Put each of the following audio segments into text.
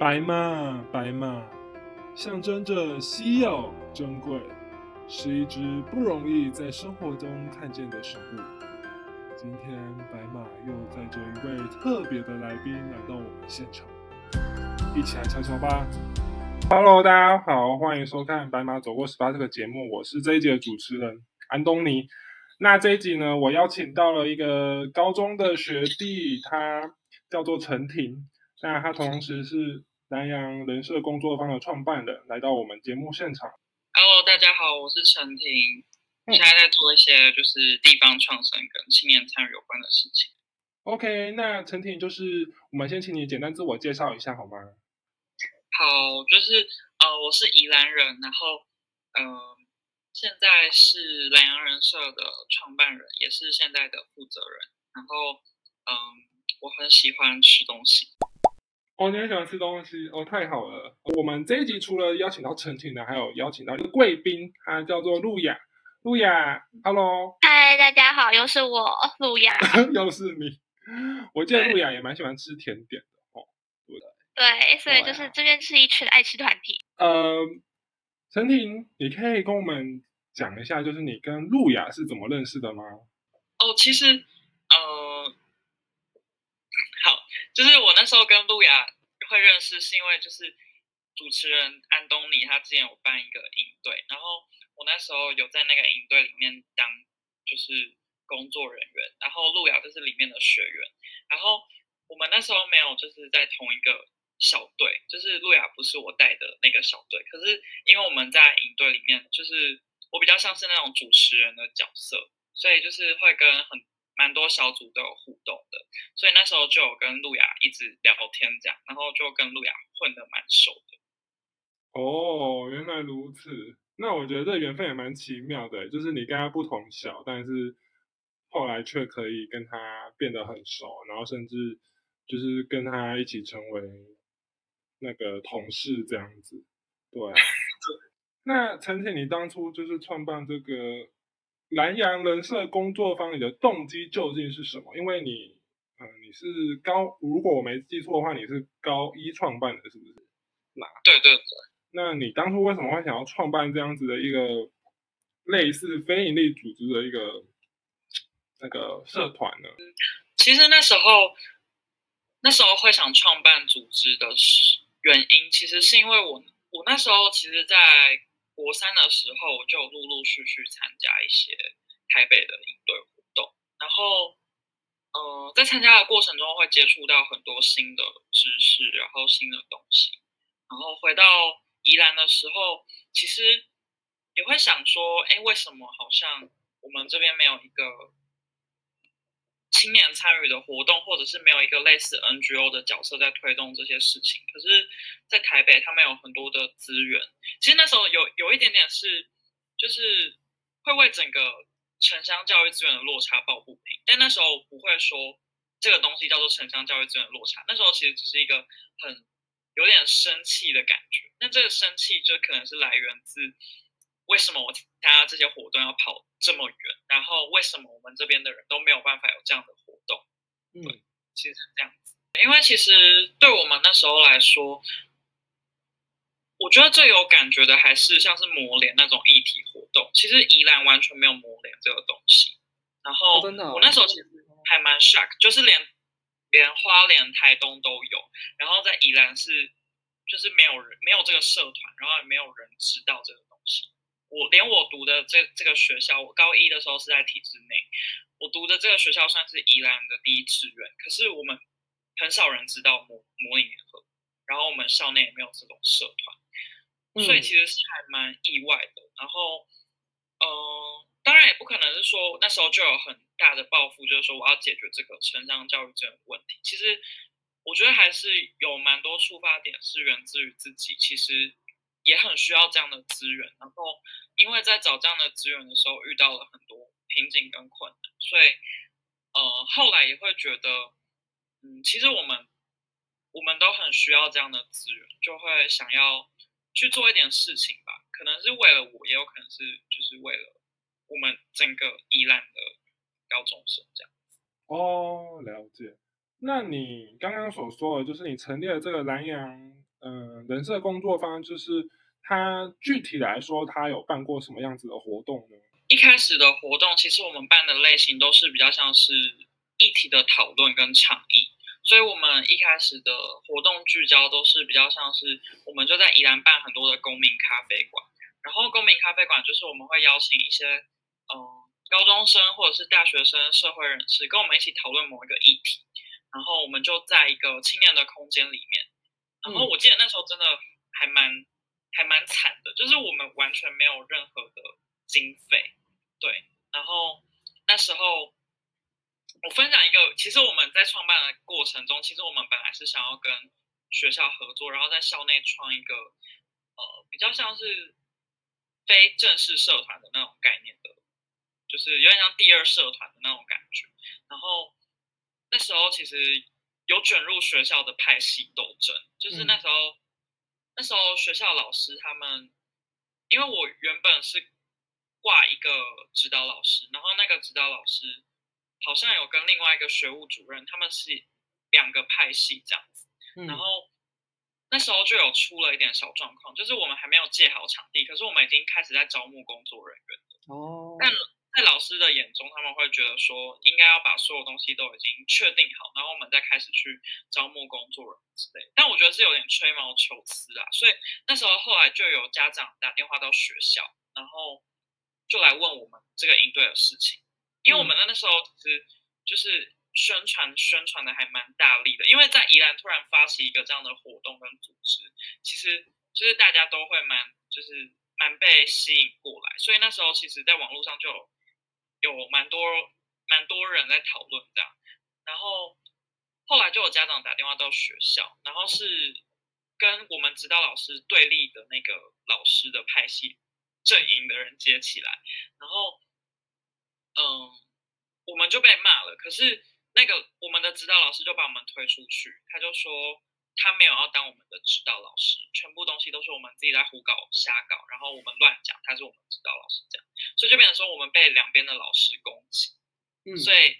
白马，白马，象征着稀有、珍贵，是一只不容易在生活中看见的生物。今天，白马又载着一位特别的来宾来到我们现场，一起来瞧瞧吧。Hello，大家好，欢迎收看《白马走过十八》这个节目，我是这一集的主持人安东尼。那这一集呢，我邀请到了一个高中的学弟，他叫做陈婷，那他同时是。南洋人社工作坊的创办人来到我们节目现场。Hello，大家好，我是陈婷，现在在做一些就是地方创生跟青年参与有关的事情。OK，那陈婷就是我们先请你简单自我介绍一下好吗？好，就是呃，我是宜兰人，然后嗯，现在是南洋人社的创办人，也是现在的负责人。然后嗯，我很喜欢吃东西。哦，你很喜欢吃东西哦，太好了！我们这一集除了邀请到陈婷的，还有邀请到一个贵宾，他叫做路雅。路雅，Hello，嗨，大家好，又是我，路雅，又是你。我记得路亚也蛮喜欢吃甜点的哦，对对，所以就是这边是一群爱吃团体。呃，陈婷，你可以跟我们讲一下，就是你跟路雅是怎么认识的吗？哦，其实，呃。就是我那时候跟路亚会认识，是因为就是主持人安东尼他之前有办一个营队，然后我那时候有在那个营队里面当就是工作人员，然后路亚就是里面的学员，然后我们那时候没有就是在同一个小队，就是路亚不是我带的那个小队，可是因为我们在营队里面，就是我比较像是那种主持人的角色，所以就是会跟很。蛮多小组都有互动的，所以那时候就有跟路雅一直聊天这样，然后就跟路雅混得蛮熟的。哦，原来如此。那我觉得这缘分也蛮奇妙的，就是你跟他不同小，但是后来却可以跟他变得很熟，然后甚至就是跟他一起成为那个同事这样子。对。那陈姐，你当初就是创办这个。南洋人社工作坊，你的动机究竟是什么？因为你，嗯，你是高，如果我没记错的话，你是高一创办的，是不是？那对对对。那你当初为什么会想要创办这样子的一个类似非营利组织的一个那个社团呢？其实那时候，那时候会想创办组织的原因，其实是因为我，我那时候其实，在。国三的时候，就陆陆续续参加一些台北的营队活动，然后，呃，在参加的过程中会接触到很多新的知识，然后新的东西，然后回到宜兰的时候，其实也会想说，哎，为什么好像我们这边没有一个。青年参与的活动，或者是没有一个类似 NGO 的角色在推动这些事情。可是，在台北，他们有很多的资源。其实那时候有有一点点是，就是会为整个城乡教育资源的落差抱不平。但那时候不会说这个东西叫做城乡教育资源落差。那时候其实只是一个很有点生气的感觉。那这个生气就可能是来源自。为什么我参加这些活动要跑这么远？然后为什么我们这边的人都没有办法有这样的活动？嗯，其实是这样子。因为其实对我们那时候来说，我觉得最有感觉的还是像是磨脸那种议题活动。其实宜兰完全没有磨脸这个东西。然后我那时候其实还蛮 shock，就是连连花莲、台东都有，然后在宜兰是就是没有人没有这个社团，然后也没有人知道这个东西。我连我读的这这个学校，我高一的时候是在体制内，我读的这个学校算是宜兰的第一志愿，可是我们很少人知道模模拟联合，然后我们校内也没有这种社团，所以其实是还蛮意外的。然后，嗯，当然也不可能是说那时候就有很大的抱负，就是说我要解决这个城乡教育这个问题。其实我觉得还是有蛮多出发点是源自于自己，其实。也很需要这样的资源，然后因为在找这样的资源的时候遇到了很多瓶颈跟困难，所以呃后来也会觉得，嗯，其实我们我们都很需要这样的资源，就会想要去做一点事情吧，可能是为了我，也有可能是就是为了我们整个宜兰的高中生这样。哦，了解。那你刚刚所说的，就是你成立了这个南洋。嗯，人设工作坊就是他具体来说，他有办过什么样子的活动呢？一开始的活动，其实我们办的类型都是比较像是议题的讨论跟倡议，所以我们一开始的活动聚焦都是比较像是我们就在宜兰办很多的公民咖啡馆，然后公民咖啡馆就是我们会邀请一些嗯高中生或者是大学生、社会人士跟我们一起讨论某一个议题，然后我们就在一个青年的空间里面，然后我记得那时候真的还蛮还蛮惨的，就是我们完全没有任何的经费。对，然后那时候我分享一个，其实我们在创办的过程中，其实我们本来是想要跟学校合作，然后在校内创一个呃比较像是非正式社团的那种概念的，就是有点像第二社团的那种感觉。然后那时候其实有卷入学校的派系斗争，就是那时候那时候学校老师他们，因为我原本是。挂一个指导老师，然后那个指导老师好像有跟另外一个学务主任，他们是两个派系这样子。然后那时候就有出了一点小状况，就是我们还没有借好场地，可是我们已经开始在招募工作人员了。哦。但在老师的眼中，他们会觉得说，应该要把所有东西都已经确定好，然后我们再开始去招募工作人员之类。但我觉得是有点吹毛求疵啊，所以那时候后来就有家长打电话到学校，然后。就来问我们这个应对的事情，因为我们那时候其实就是宣传宣传的还蛮大力的，因为在宜兰突然发起一个这样的活动跟组织，其实就是大家都会蛮就是蛮被吸引过来，所以那时候其实在网络上就有蛮多蛮多人在讨论这样，然后后来就有家长打电话到学校，然后是跟我们指导老师对立的那个老师的派系。阵营的人接起来，然后，嗯，我们就被骂了。可是那个我们的指导老师就把我们推出去，他就说他没有要当我们的指导老师，全部东西都是我们自己在胡搞瞎搞，然后我们乱讲，他是我们指导老师这样，所以就变成说我们被两边的老师攻击，嗯，所以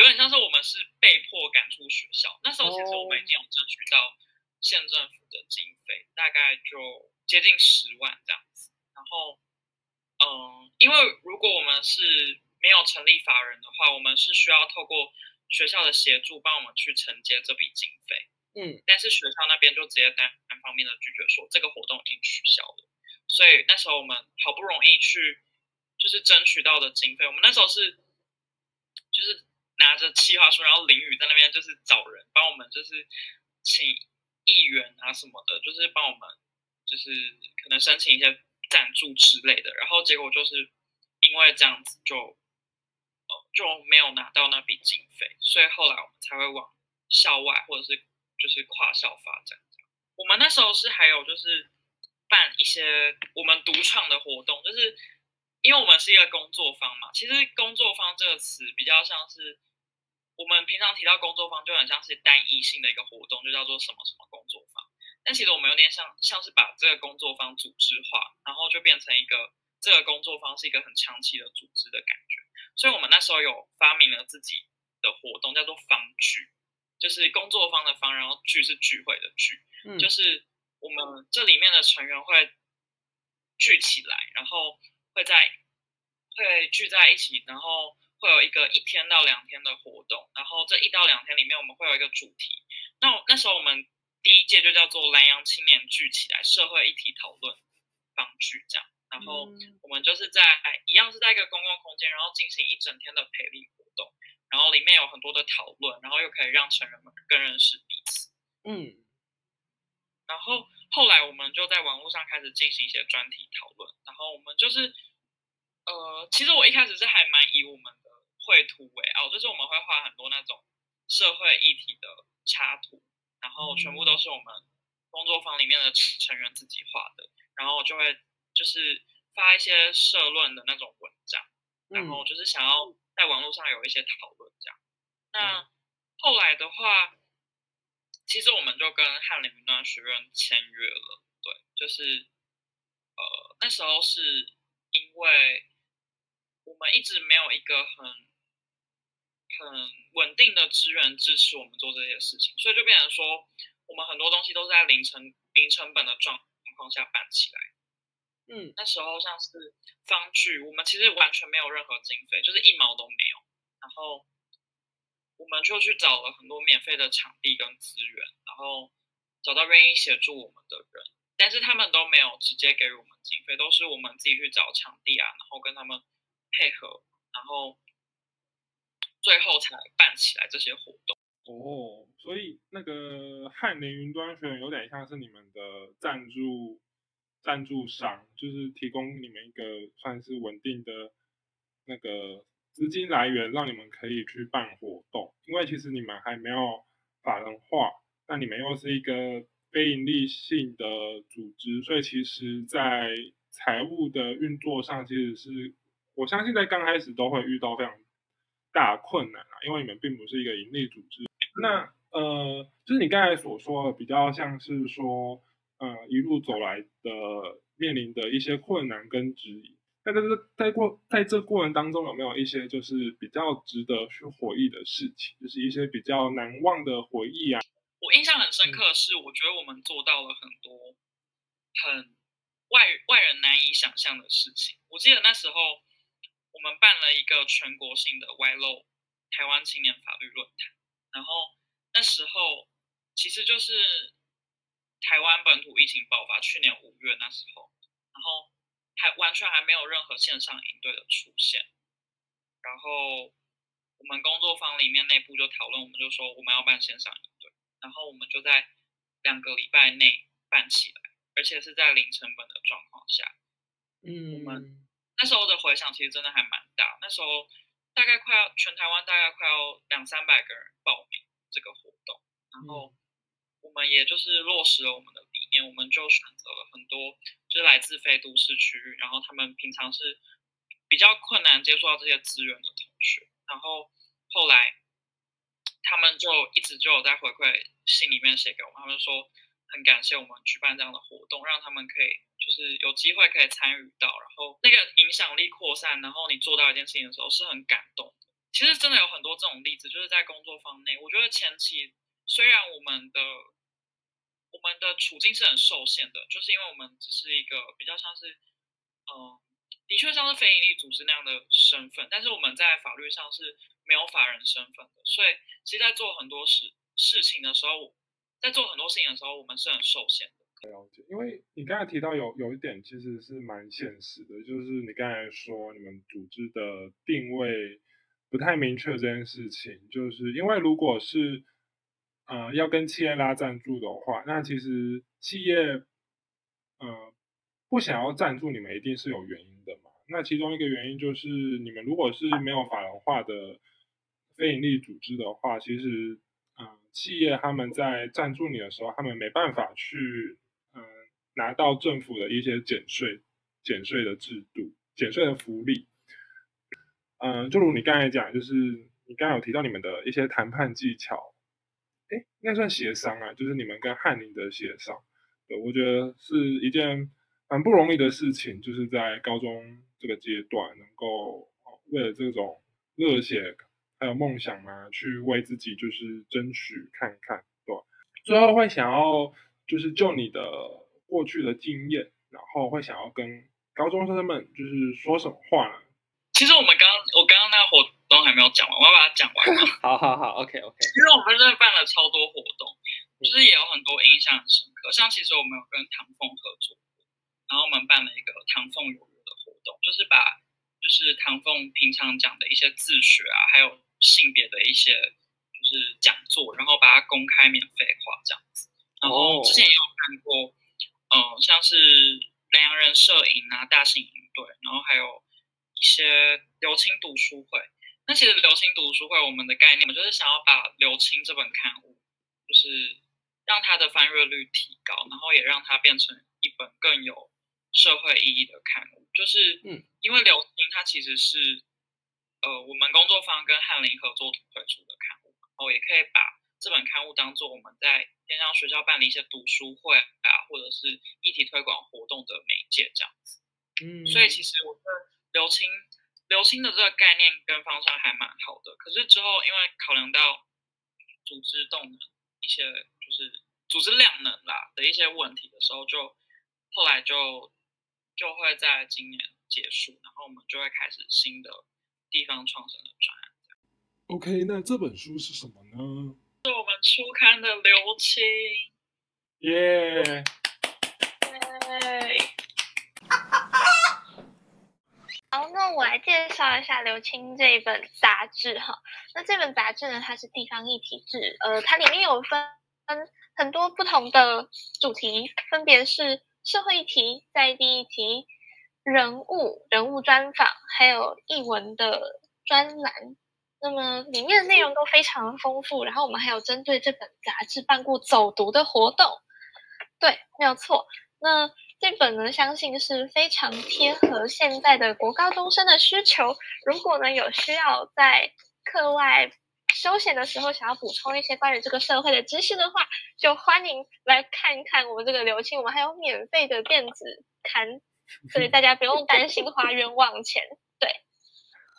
有点像是我们是被迫赶出学校。那时候其实我们已经有争取到县政府的经费，大概就接近十万这样子。然后，嗯，因为如果我们是没有成立法人的话，我们是需要透过学校的协助帮我们去承接这笔经费。嗯，但是学校那边就直接单单方面的拒绝说这个活动已经取消了。所以那时候我们好不容易去就是争取到的经费，我们那时候是就是拿着计划书，然后淋雨在那边就是找人帮我们，就是请议员啊什么的，就是帮我们就是可能申请一些。赞助之类的，然后结果就是因为这样子就呃就没有拿到那笔经费，所以后来我们才会往校外或者是就是跨校发展。我们那时候是还有就是办一些我们独创的活动，就是因为我们是一个工作坊嘛，其实工作坊这个词比较像是我们平常提到工作坊就很像是单一性的一个活动，就叫做什么什么工作坊。但其实我们有点像，像是把这个工作坊组织化，然后就变成一个这个工作坊是一个很长期的组织的感觉。所以我们那时候有发明了自己的活动，叫做坊聚，就是工作方的方，然后聚是聚会的聚，就是我们这里面的成员会聚起来，然后会在会聚在一起，然后会有一个一天到两天的活动，然后这一到两天里面我们会有一个主题。那那时候我们。第一届就叫做南洋青年聚起来社会议题讨论方聚这样，然后我们就是在一样是在一个公共空间，然后进行一整天的培力活动，然后里面有很多的讨论，然后又可以让成人们更认识彼此。嗯，然后后来我们就在网络上开始进行一些专题讨论，然后我们就是呃，其实我一开始是还蛮以我们的绘图为傲，就是我们会画很多那种社会议题的插图。然后全部都是我们工作坊里面的成员自己画的，然后就会就是发一些社论的那种文章，然后就是想要在网络上有一些讨。那后来的话，其实我们就跟翰林民学院签约了，对，就是呃那时候是因为我们一直没有一个很。很稳定的资源支持我们做这些事情，所以就变成说，我们很多东西都是在零成零成本的状况下办起来。嗯，那时候像是方剧，我们其实完全没有任何经费，就是一毛都没有。然后我们就去找了很多免费的场地跟资源，然后找到愿意协助我们的人，但是他们都没有直接给我们经费，都是我们自己去找场地啊，然后跟他们配合，然后最后才办起来这些活动。哦，所以那个翰林云端学院有点像是你们的赞助赞助商，就是提供你们一个算是稳定的那个资金来源，让你们可以去办活动。因为其实你们还没有法人化，那你们又是一个非盈利性的组织，所以其实在财务的运作上，其实是我相信在刚开始都会遇到非常大困难啊，因为你们并不是一个盈利组织。那呃，就是你刚才所说的，比较像是说，呃，一路走来的面临的一些困难跟质疑。那在这在过在这过程当中，有没有一些就是比较值得去回忆的事情，就是一些比较难忘的回忆啊？我印象很深刻的是，我觉得我们做到了很多很外外人难以想象的事情。我记得那时候我们办了一个全国性的 Y LO 台湾青年法律论坛，然后那时候其实就是台湾本土疫情爆发，去年五月那时候，然后还完全还没有任何线上营队的出现，然后我们工作坊里面内部就讨论，我们就说我们要办线上营队，然后我们就在两个礼拜内办起来，而且是在零成本的状况下。嗯，我们那时候的回响其实真的还蛮大，那时候大概快要全台湾大概快要两三百个人报名这个活动，然后我们也就是落实了我们的理念，我们就选择了很多就是来自非都市区域，然后他们平常是比较困难接触到这些资源的同学，然后后来他们就一直就有在回馈信里面写给我们，他们说很感谢我们举办这样的活动，让他们可以就是有机会可以参与到，然后那个影响力扩散，然后你做到一件事情的时候是很感动的。其实真的有很多这种例子，就是在工作坊内，我觉得前期虽然我们的我们的处境是很受限的，就是因为我们只是一个比较像是，嗯、的确像是非营利组织那样的身份，但是我们在法律上是没有法人身份的，所以其实，在做很多事事情的时候，在做很多事情的时候，我们是很受限的。了解，因为你刚才提到有有一点其实是蛮现实的，就是你刚才说你们组织的定位不太明确这件事情，就是因为如果是呃要跟企业拉赞助的话，那其实企业呃不想要赞助你们一定是有原因的嘛。那其中一个原因就是你们如果是没有法人化的非营利组织的话，其实嗯，企业他们在赞助你的时候，他们没办法去嗯拿到政府的一些减税、减税的制度、减税的福利。嗯，就如你刚才讲，就是你刚才有提到你们的一些谈判技巧，哎，应该算协商啊，就是你们跟翰林的协商。对，我觉得是一件蛮不容易的事情，就是在高中这个阶段，能够为了这种热血还有梦想啊，去为自己就是争取看看，对？最后会想要就是就你的过去的经验，然后会想要跟高中生们就是说什么话呢？其实我们刚那个活动还没有讲完，我要把它讲完嘛。好好好，OK OK，因为我们真的办了超多活动，就是也有很多印象很深刻。像其实我们有跟唐凤合作过，然后我们办了一个唐凤有约的活动，就是把就是唐凤平常讲的一些自学啊，还有性别的一些就是讲座，然后把它公开免费化这样子。然后之前也有看过，嗯、像是南洋人摄影啊、大型营队，然后还有一些流青读书会。那其实流青读书会，我们的概念，我们就是想要把《流青》这本刊物，就是让它的翻阅率提高，然后也让它变成一本更有社会意义的刊物。就是，嗯，因为《流青》它其实是，呃，我们工作方跟翰林合作推出的刊物，然后也可以把这本刊物当做我们在偏向学校办理一些读书会啊，或者是议题推广活动的媒介这样子。嗯，所以其实我觉得流青流青的这个概念跟方向还蛮好的。可是之后因为考量到组织动能一些就是组织量能啦的一些问题的时候，就后来就就会在今年结束，然后我们就会开始新的地方创生的专案。OK，那这本书是什么呢？是我们初刊的刘青，耶、对，好，那我来介绍一下刘青这本杂志哈。那这本杂志呢，它是地方议题志，呃，它里面有分很多不同的主题，分别是社会议题、在地议题、人物、人物专访，还有译文的专栏。那么里面的内容都非常丰富，然后我们还有针对这本杂志办过走读的活动。对，没有错。那这本呢，相信是非常贴合现在的国高中生的需求。如果呢有需要在课外休闲的时候想要补充一些关于这个社会的知识的话，就欢迎来看一看我们这个刘青，我们还有免费的电子刊，所以大家不用担心花冤枉钱。对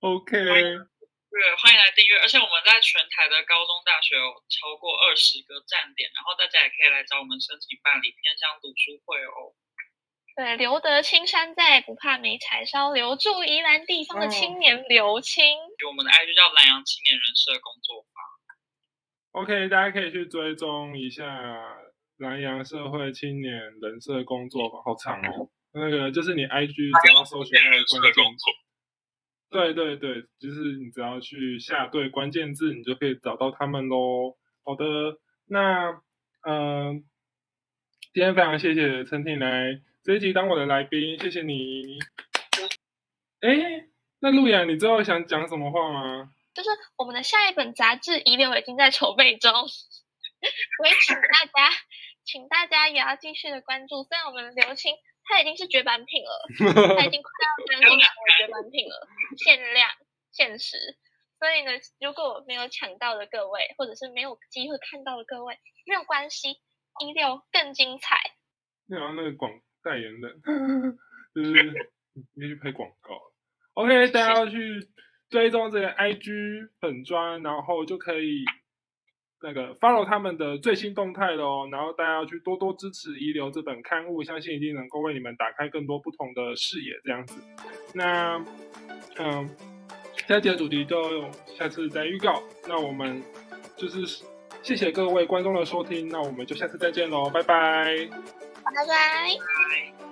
OK，对，欢迎来订阅，而且我们在全台的高中、大学有超过二十个站点，然后大家也可以来找我们申请办理偏向读书会哦。对，留得青山在，不怕没柴烧，留住宜兰地方的青年刘青。我们的 IG 叫南洋青年人社工作坊。OK，大家可以去追踪一下南洋社会青年人社工作坊，好长哦。那个就是你 IG 只要搜寻那个关键字，对对对，就是你只要去下对关键字，你就可以找到他们喽。好的，那嗯、呃今天非常谢谢陈婷来这一集当我的来宾，谢谢你。哎，那路雅，你最后想讲什么话吗？就是我们的下一本杂志《遗留》已经在筹备中，我也请大家，请大家也要继续的关注。虽然我们的刘青它已经是绝版品了，它已经快要将近成为绝版品了，限量、限时。所以呢，如果没有抢到的各位，或者是没有机会看到的各位，没有关系，一六更精彩。那好像那个广代言人，就是你去拍广告。OK，大家要去追踪这个 IG 粉砖，然后就可以那个 follow 他们的最新动态喽。然后大家要去多多支持《遗留》这本刊物，相信一定能够为你们打开更多不同的视野。这样子，那嗯，下期的主题就下次再预告。那我们就是谢谢各位观众的收听，那我们就下次再见喽，拜。拜拜。拜。